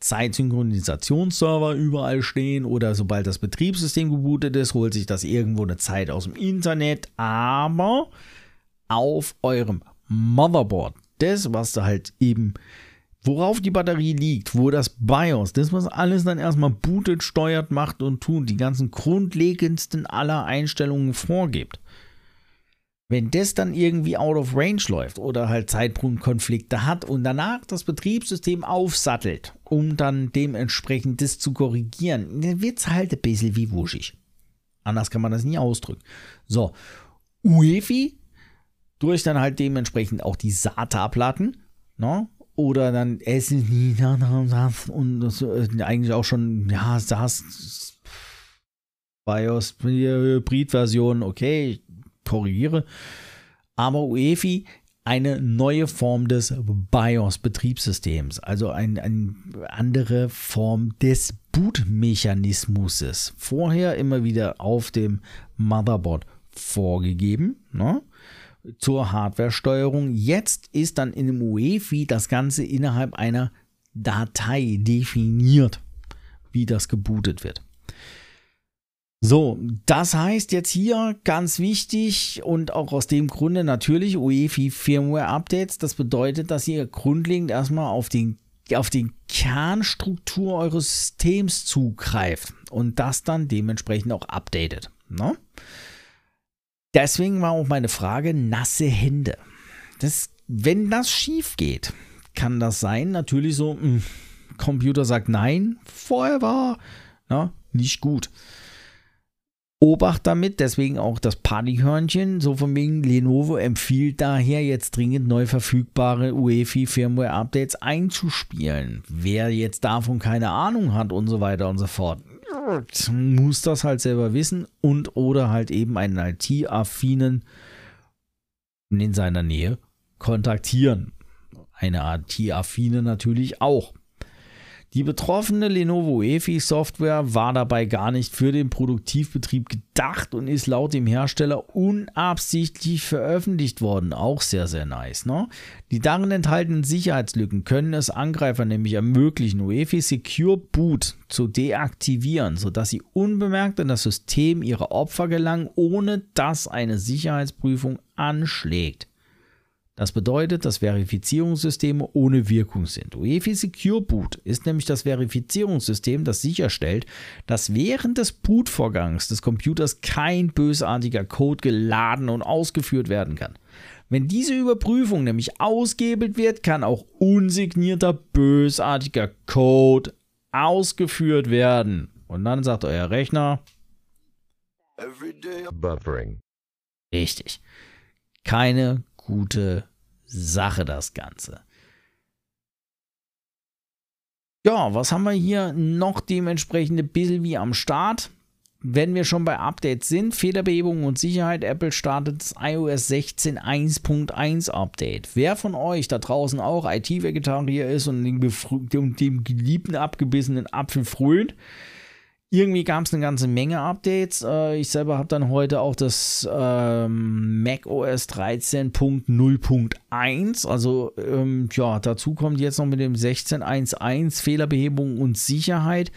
Zeitsynchronisationsserver überall stehen oder sobald das Betriebssystem gebootet ist, holt sich das irgendwo eine Zeit aus dem Internet, aber auf eurem Motherboard. Das, was da halt eben, worauf die Batterie liegt, wo das BIOS, das, was alles dann erstmal bootet, steuert, macht und tut, die ganzen grundlegendsten aller Einstellungen vorgibt. Wenn das dann irgendwie out of range läuft oder halt Zeitpunktkonflikte hat und danach das Betriebssystem aufsattelt, um dann dementsprechend das zu korrigieren, dann wird es halt ein bisschen wie wuschig. Anders kann man das nie ausdrücken. So, UEFI durch dann halt dementsprechend auch die SATA-Platten, ne? Oder dann SSD und das, äh, eigentlich auch schon, ja, SAS, BIOS, Hybrid-Version, okay, korrigiere. Aber UEFI eine neue Form des BIOS-Betriebssystems, also eine ein andere Form des Bootmechanismus. Vorher immer wieder auf dem Motherboard vorgegeben. Ne? Zur Hardware-Steuerung. Jetzt ist dann in dem UEFI das Ganze innerhalb einer Datei definiert, wie das gebootet wird. So, das heißt jetzt hier ganz wichtig und auch aus dem Grunde natürlich UEFI Firmware Updates. Das bedeutet, dass ihr grundlegend erstmal auf den auf die Kernstruktur eures Systems zugreift und das dann dementsprechend auch updatet. Ne? Deswegen war auch meine Frage, nasse Hände. Das, wenn das schief geht, kann das sein, natürlich so, mh, hm, Computer sagt nein, vorher war, na, nicht gut. Obacht damit, deswegen auch das Partyhörnchen, so von wegen Lenovo empfiehlt daher jetzt dringend neu verfügbare UEFI Firmware Updates einzuspielen. Wer jetzt davon keine Ahnung hat und so weiter und so fort, muss das halt selber wissen und oder halt eben einen IT-affinen in seiner Nähe kontaktieren. Eine IT-affine natürlich auch. Die betroffene Lenovo EFI Software war dabei gar nicht für den Produktivbetrieb gedacht und ist laut dem Hersteller unabsichtlich veröffentlicht worden. Auch sehr, sehr nice. Ne? Die darin enthaltenen Sicherheitslücken können es Angreifern nämlich ermöglichen, UEFI Secure Boot zu deaktivieren, sodass sie unbemerkt in das System ihrer Opfer gelangen, ohne dass eine Sicherheitsprüfung anschlägt. Das bedeutet, dass Verifizierungssysteme ohne Wirkung sind. UEFI Secure Boot ist nämlich das Verifizierungssystem, das sicherstellt, dass während des Bootvorgangs des Computers kein bösartiger Code geladen und ausgeführt werden kann. Wenn diese Überprüfung nämlich ausgehebelt wird, kann auch unsignierter bösartiger Code ausgeführt werden. Und dann sagt euer Rechner, Buffering. richtig, keine gute Sache das Ganze. Ja, was haben wir hier noch dementsprechend ein bisschen wie am Start? Wenn wir schon bei Updates sind, Fehlerbehebung und Sicherheit, Apple startet das iOS 16 1.1 Update. Wer von euch da draußen auch IT-Vegetarier ist und dem, dem geliebten abgebissenen Apfel frönt, irgendwie gab es eine ganze Menge Updates. Äh, ich selber habe dann heute auch das ähm, Mac OS 13.0.1. Also ähm, ja, dazu kommt jetzt noch mit dem 16.1.1 Fehlerbehebung und Sicherheit.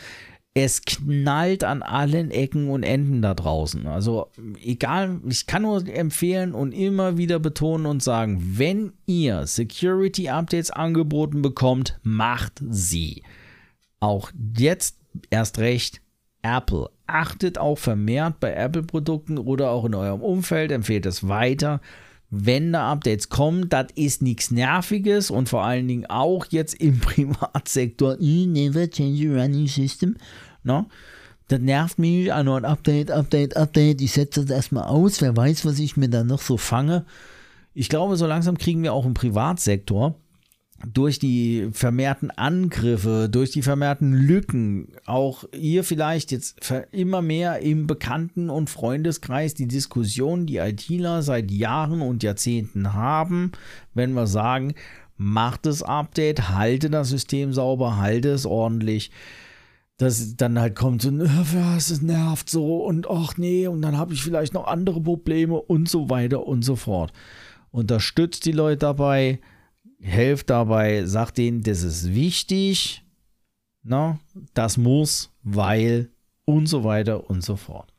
Es knallt an allen Ecken und Enden da draußen. Also egal, ich kann nur empfehlen und immer wieder betonen und sagen, wenn ihr Security Updates angeboten bekommt, macht sie. Auch jetzt erst recht Apple. Achtet auch vermehrt bei Apple-Produkten oder auch in eurem Umfeld, empfehlt es weiter. Wenn da Updates kommen, das ist nichts Nerviges und vor allen Dingen auch jetzt im Privatsektor. Never change your running system. No? Das nervt mich. Also ein Update, Update, Update. Ich setze das erstmal aus. Wer weiß, was ich mir da noch so fange. Ich glaube, so langsam kriegen wir auch im Privatsektor durch die vermehrten Angriffe, durch die vermehrten Lücken, auch ihr vielleicht jetzt immer mehr im Bekannten- und Freundeskreis die Diskussion, die ITler seit Jahren und Jahrzehnten haben, wenn wir sagen, macht das Update, halte das System sauber, halte es ordentlich, dass dann halt kommt so, was, es nervt so und ach nee, und dann habe ich vielleicht noch andere Probleme und so weiter und so fort. Unterstützt die Leute dabei, helft dabei, sagt denen, das ist wichtig, na, das muss, weil und so weiter und so fort.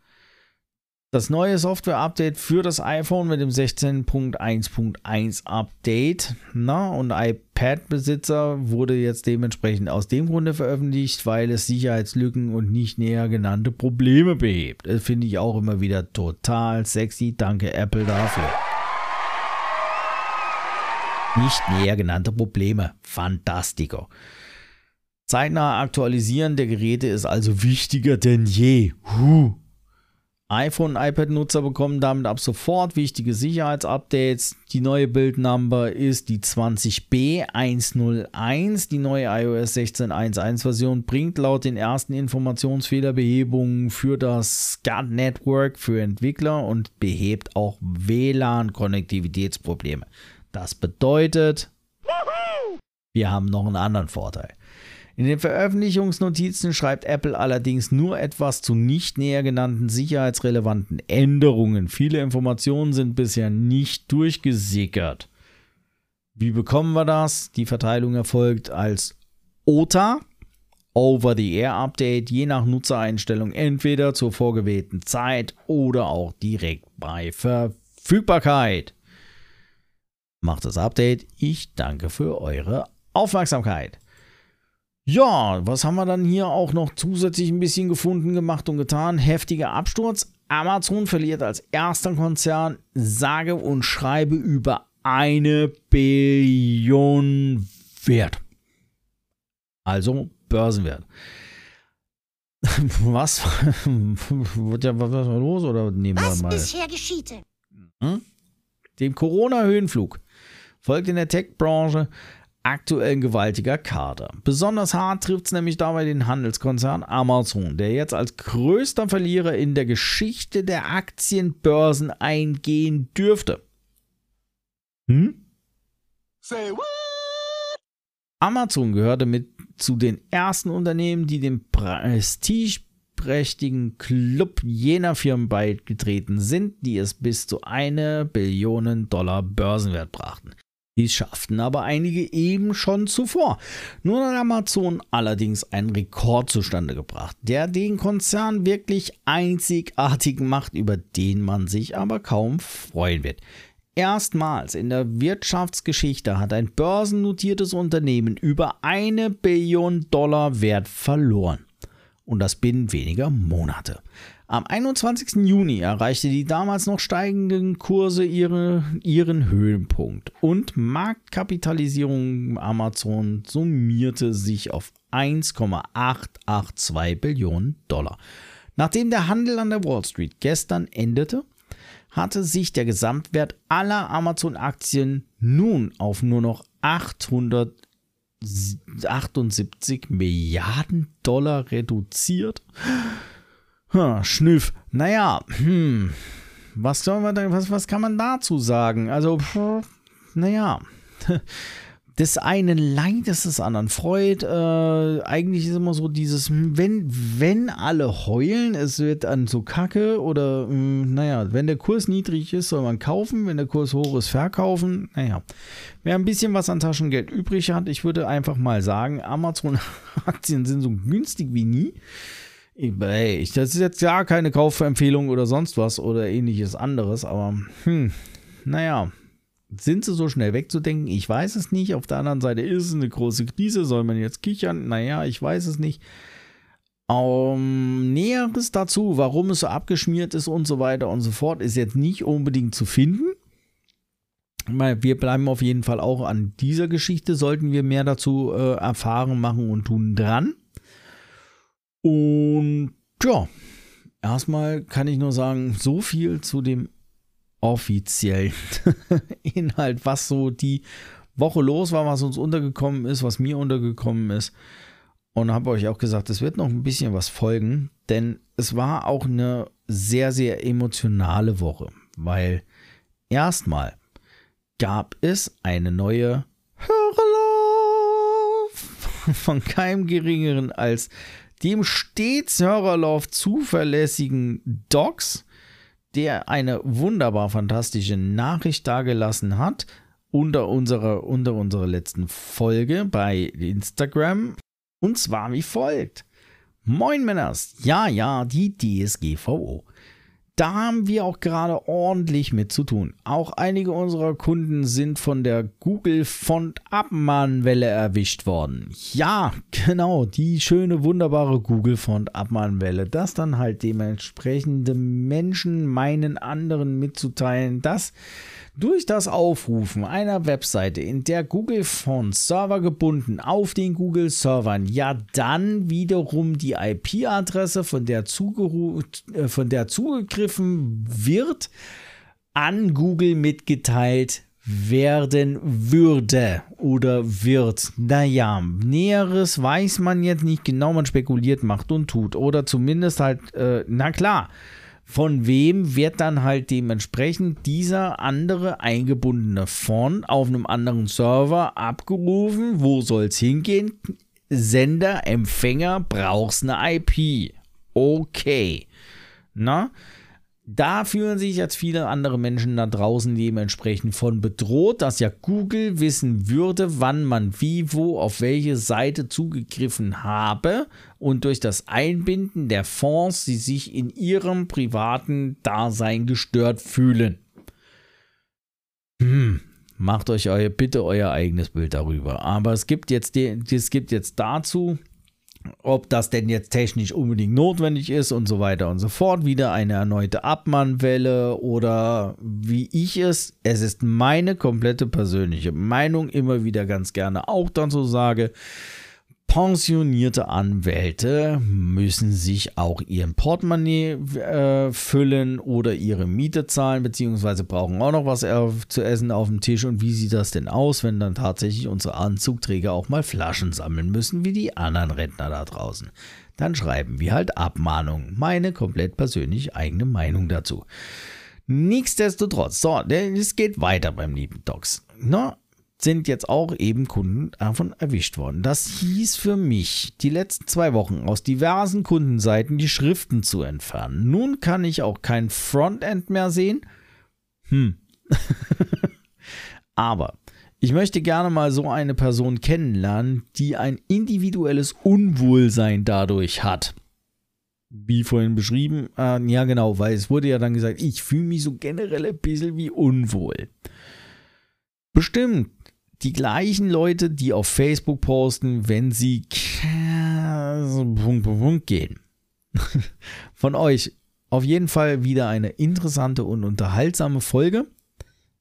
Das neue Software-Update für das iPhone mit dem 16.1.1 Update na, und iPad-Besitzer wurde jetzt dementsprechend aus dem Grunde veröffentlicht, weil es Sicherheitslücken und nicht näher genannte Probleme behebt. Das finde ich auch immer wieder total sexy. Danke Apple dafür nicht näher genannte Probleme. Fantastico. Zeitnah aktualisieren der Geräte ist also wichtiger denn je. Huh. iPhone und iPad-Nutzer bekommen damit ab sofort wichtige Sicherheitsupdates. Die neue Bildnummer ist die 20B101. Die neue iOS 16.1.1 Version bringt laut den ersten Informationsfehlerbehebungen für das SCAD Network für Entwickler und behebt auch WLAN-Konnektivitätsprobleme. Das bedeutet, wir haben noch einen anderen Vorteil. In den Veröffentlichungsnotizen schreibt Apple allerdings nur etwas zu nicht näher genannten sicherheitsrelevanten Änderungen. Viele Informationen sind bisher nicht durchgesickert. Wie bekommen wir das? Die Verteilung erfolgt als OTA, Over-the-Air-Update, je nach Nutzereinstellung entweder zur vorgewählten Zeit oder auch direkt bei Verfügbarkeit macht das Update. Ich danke für eure Aufmerksamkeit. Ja, was haben wir dann hier auch noch zusätzlich ein bisschen gefunden, gemacht und getan? Heftiger Absturz. Amazon verliert als erster Konzern sage und schreibe über eine Billion Wert. Also Börsenwert. Was? Wird ja was war los oder nehmen Was wir mal? bisher geschiehte. Hm? Dem Corona-Höhenflug folgt in der Tech-Branche aktuell ein gewaltiger Kader. Besonders hart trifft es nämlich dabei den Handelskonzern Amazon, der jetzt als größter Verlierer in der Geschichte der Aktienbörsen eingehen dürfte. Hm? Say what? Amazon gehörte mit zu den ersten Unternehmen, die dem prestigeprächtigen Club jener Firmen beigetreten sind, die es bis zu eine Billion Dollar Börsenwert brachten. Dies schafften aber einige eben schon zuvor. Nun hat Amazon allerdings einen Rekord zustande gebracht, der den Konzern wirklich einzigartig macht, über den man sich aber kaum freuen wird. Erstmals in der Wirtschaftsgeschichte hat ein börsennotiertes Unternehmen über eine Billion Dollar Wert verloren. Und das binnen weniger Monate. Am 21. Juni erreichte die damals noch steigenden Kurse ihre, ihren Höhepunkt und Marktkapitalisierung Amazon summierte sich auf 1,882 Billionen Dollar. Nachdem der Handel an der Wall Street gestern endete, hatte sich der Gesamtwert aller Amazon-Aktien nun auf nur noch 878 Milliarden Dollar reduziert. Hm, Schnüff. Naja, hm, was, soll man da, was, was kann man dazu sagen? Also, pff, naja, des einen Leid, das des anderen freut. Äh, eigentlich ist immer so dieses, hm, wenn, wenn alle heulen, es wird an so kacke oder, mh, hm, naja, wenn der Kurs niedrig ist, soll man kaufen, wenn der Kurs hoch ist, verkaufen. Naja, wer ein bisschen was an Taschengeld übrig hat, ich würde einfach mal sagen, Amazon-Aktien sind so günstig wie nie. Ey, das ist jetzt ja keine Kaufempfehlung oder sonst was oder ähnliches anderes, aber hm, naja, sind sie so schnell wegzudenken? Ich weiß es nicht. Auf der anderen Seite ist es eine große Krise. Soll man jetzt kichern? Naja, ich weiß es nicht. Um, Näheres dazu, warum es so abgeschmiert ist und so weiter und so fort, ist jetzt nicht unbedingt zu finden. Wir bleiben auf jeden Fall auch an dieser Geschichte, sollten wir mehr dazu äh, erfahren, machen und tun dran. Und ja, erstmal kann ich nur sagen, so viel zu dem offiziellen Inhalt, was so die Woche los war, was uns untergekommen ist, was mir untergekommen ist. Und habe euch auch gesagt, es wird noch ein bisschen was folgen, denn es war auch eine sehr, sehr emotionale Woche, weil erstmal gab es eine neue Hörerlauf von keinem geringeren als dem stets Hörerlauf zuverlässigen Docs der eine wunderbar fantastische Nachricht dargelassen hat unter unserer, unter unserer letzten Folge bei Instagram. Und zwar wie folgt. Moin Männers, ja, ja, die DSGVO da haben wir auch gerade ordentlich mit zu tun. Auch einige unserer Kunden sind von der Google Font Abmahnwelle erwischt worden. Ja, genau, die schöne, wunderbare Google Font Abmahnwelle, dass dann halt dementsprechende Menschen meinen anderen mitzuteilen, dass durch das Aufrufen einer Webseite, in der Google Fonts Server gebunden auf den Google Servern, ja dann wiederum die IP-Adresse, von, der äh, von der zugegriffen wird, an Google mitgeteilt werden würde oder wird. Naja, Näheres weiß man jetzt nicht genau, man spekuliert, macht und tut. Oder zumindest halt, äh, na klar, von wem wird dann halt dementsprechend dieser andere eingebundene Font auf einem anderen Server abgerufen. Wo soll es hingehen? Sender, Empfänger, brauchst eine IP. Okay. Na? Da fühlen sich jetzt viele andere Menschen da draußen dementsprechend von bedroht, dass ja Google wissen würde, wann man wie, wo, auf welche Seite zugegriffen habe und durch das Einbinden der Fonds sie sich in ihrem privaten Dasein gestört fühlen. Hm, macht euch euer, bitte euer eigenes Bild darüber. Aber es gibt jetzt, es gibt jetzt dazu ob das denn jetzt technisch unbedingt notwendig ist und so weiter und so fort. Wieder eine erneute Abmannwelle oder wie ich es, es ist meine komplette persönliche Meinung, immer wieder ganz gerne auch dann so sage, Pensionierte Anwälte müssen sich auch ihren Portemonnaie äh, füllen oder ihre Miete zahlen, beziehungsweise brauchen auch noch was äh, zu essen auf dem Tisch. Und wie sieht das denn aus, wenn dann tatsächlich unsere Anzugträger auch mal Flaschen sammeln müssen, wie die anderen Rentner da draußen? Dann schreiben wir halt Abmahnungen. Meine komplett persönlich eigene Meinung dazu. Nichtsdestotrotz, so, es geht weiter beim lieben Docs. Na, sind jetzt auch eben Kunden davon erwischt worden. Das hieß für mich, die letzten zwei Wochen aus diversen Kundenseiten die Schriften zu entfernen. Nun kann ich auch kein Frontend mehr sehen. Hm. Aber ich möchte gerne mal so eine Person kennenlernen, die ein individuelles Unwohlsein dadurch hat. Wie vorhin beschrieben, äh, ja genau, weil es wurde ja dann gesagt, ich fühle mich so generell ein bisschen wie unwohl. Bestimmt die gleichen Leute, die auf Facebook posten, wenn sie gehen. Von euch auf jeden Fall wieder eine interessante und unterhaltsame Folge.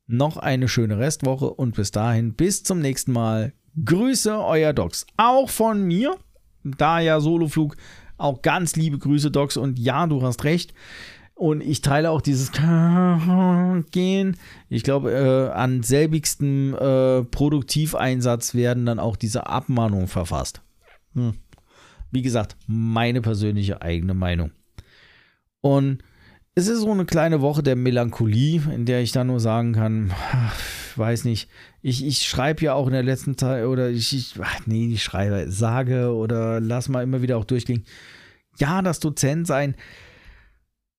Noch eine schöne Restwoche und bis dahin, bis zum nächsten Mal. Grüße, euer Docs. Auch von mir. Da ja Soloflug, auch ganz liebe Grüße, Docs. Und ja, du hast recht. Und ich teile auch dieses Gehen. Ich glaube, äh, an selbigstem äh, Produktiveinsatz werden dann auch diese Abmahnungen verfasst. Hm. Wie gesagt, meine persönliche eigene Meinung. Und es ist so eine kleine Woche der Melancholie, in der ich dann nur sagen kann, ich weiß nicht, ich, ich schreibe ja auch in der letzten Zeit, oder ich, ich ach nee, ich schreibe, sage oder lass mal immer wieder auch durchgehen. Ja, das Dozent sein,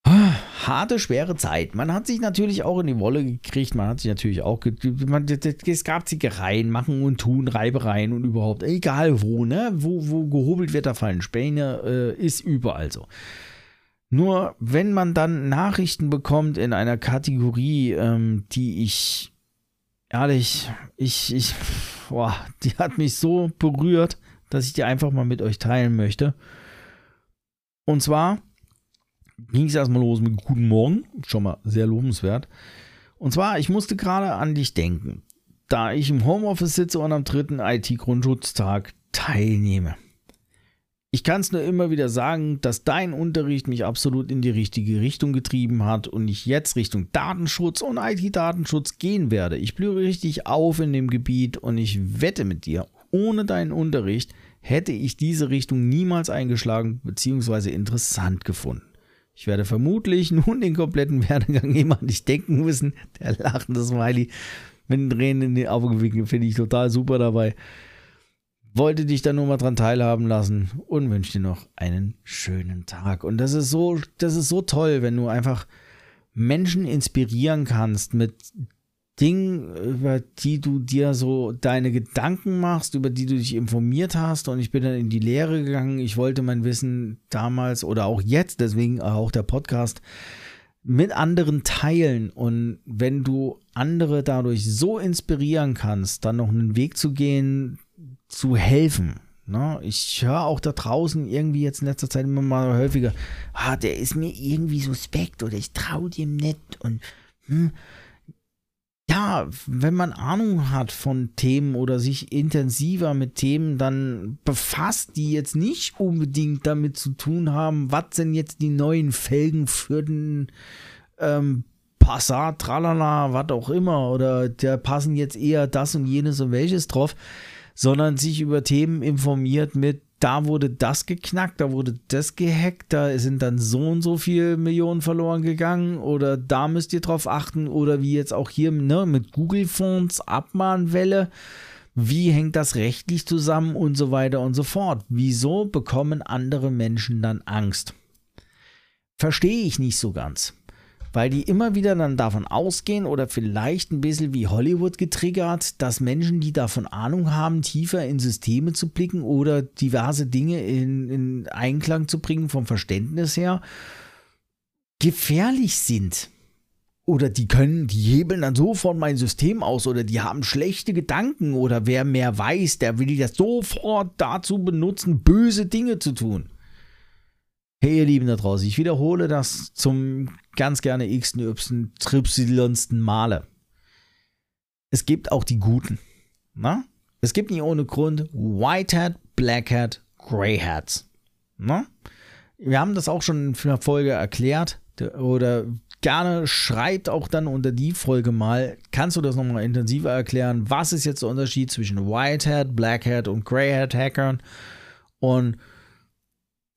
harte, schwere Zeit. Man hat sich natürlich auch in die Wolle gekriegt, man hat sich natürlich auch, man, es gab Zickereien, Machen und Tun, Reibereien und überhaupt, egal wo, ne, wo, wo gehobelt wird, da fallen Späne, äh, ist überall so. Nur wenn man dann Nachrichten bekommt in einer Kategorie, ähm, die ich, ehrlich, ich, ich, boah, die hat mich so berührt, dass ich die einfach mal mit euch teilen möchte. Und zwar ging es erstmal los mit Guten Morgen, schon mal sehr lobenswert. Und zwar, ich musste gerade an dich denken, da ich im Homeoffice sitze und am dritten IT-Grundschutztag teilnehme. Ich kann es nur immer wieder sagen, dass dein Unterricht mich absolut in die richtige Richtung getrieben hat und ich jetzt Richtung Datenschutz und IT-Datenschutz gehen werde. Ich blühe richtig auf in dem Gebiet und ich wette mit dir, ohne deinen Unterricht hätte ich diese Richtung niemals eingeschlagen bzw. interessant gefunden. Ich werde vermutlich nun den kompletten Werdegang jemand nicht denken müssen. Der lachende Smiley mit den Tränen in die Augen winken, finde ich total super dabei. Wollte dich da nur mal dran teilhaben lassen und wünsche dir noch einen schönen Tag. Und das ist so, das ist so toll, wenn du einfach Menschen inspirieren kannst mit Dingen, über die du dir so deine Gedanken machst, über die du dich informiert hast. Und ich bin dann in die Lehre gegangen. Ich wollte mein Wissen damals oder auch jetzt, deswegen auch der Podcast, mit anderen teilen. Und wenn du andere dadurch so inspirieren kannst, dann noch einen Weg zu gehen, zu helfen. Ne? Ich höre auch da draußen irgendwie jetzt in letzter Zeit immer mal häufiger, ah, der ist mir irgendwie suspekt oder ich traue dem nicht und hm. Ja, wenn man Ahnung hat von Themen oder sich intensiver mit Themen dann befasst, die jetzt nicht unbedingt damit zu tun haben, was sind jetzt die neuen Felgen für den ähm, Passat, tralala, was auch immer, oder der passen jetzt eher das und jenes und welches drauf sondern sich über Themen informiert mit, da wurde das geknackt, da wurde das gehackt, da sind dann so und so viele Millionen verloren gegangen oder da müsst ihr drauf achten oder wie jetzt auch hier ne, mit Google-Fonds, Abmahnwelle. Wie hängt das rechtlich zusammen und so weiter und so fort? Wieso bekommen andere Menschen dann Angst? Verstehe ich nicht so ganz weil die immer wieder dann davon ausgehen oder vielleicht ein bisschen wie Hollywood getriggert, dass Menschen, die davon Ahnung haben, tiefer in Systeme zu blicken oder diverse Dinge in, in Einklang zu bringen vom Verständnis her, gefährlich sind. Oder die können, die hebeln dann sofort mein System aus oder die haben schlechte Gedanken oder wer mehr weiß, der will das sofort dazu benutzen, böse Dinge zu tun. Hey ihr Lieben da draußen, ich wiederhole das zum ganz gerne x y tripsilonsten Male. Es gibt auch die Guten. Na? Es gibt nicht ohne Grund White Hat, Black Hat, Grey Hats. Na? Wir haben das auch schon in einer Folge erklärt. Oder gerne schreibt auch dann unter die Folge mal, kannst du das nochmal intensiver erklären? Was ist jetzt der Unterschied zwischen White Hat, Black Hat und Grey Hat Hackern? Und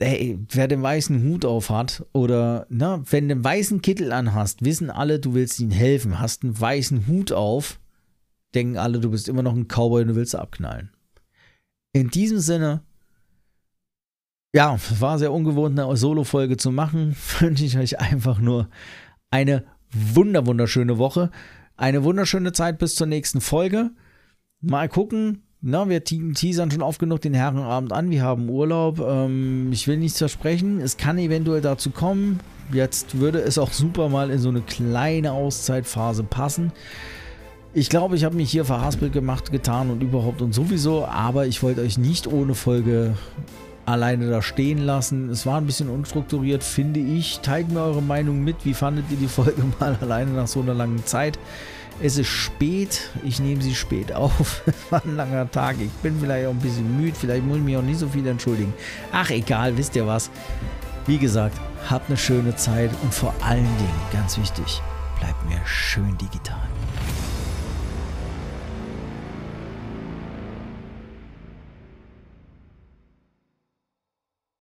ey, wer den weißen Hut auf hat oder na, wenn du einen weißen Kittel anhast, wissen alle, du willst ihnen helfen. Hast einen weißen Hut auf, denken alle, du bist immer noch ein Cowboy und du willst abknallen. In diesem Sinne, ja, war sehr ungewohnt, eine Solo-Folge zu machen. Wünsche ich euch einfach nur eine wunder wunderschöne Woche, eine wunderschöne Zeit bis zur nächsten Folge. Mal gucken, na, wir teasern schon oft genug den Herrenabend an. Wir haben Urlaub. Ähm, ich will nichts versprechen. Es kann eventuell dazu kommen. Jetzt würde es auch super mal in so eine kleine Auszeitphase passen. Ich glaube, ich habe mich hier verhaspelt gemacht, getan und überhaupt und sowieso. Aber ich wollte euch nicht ohne Folge alleine da stehen lassen. Es war ein bisschen unstrukturiert, finde ich. Teilt mir eure Meinung mit. Wie fandet ihr die Folge mal alleine nach so einer langen Zeit? Es ist spät, ich nehme sie spät auf. Es war ein langer Tag. Ich bin vielleicht auch ein bisschen müde, vielleicht muss ich mich auch nicht so viel entschuldigen. Ach, egal, wisst ihr was? Wie gesagt, habt eine schöne Zeit und vor allen Dingen, ganz wichtig, bleibt mir schön digital.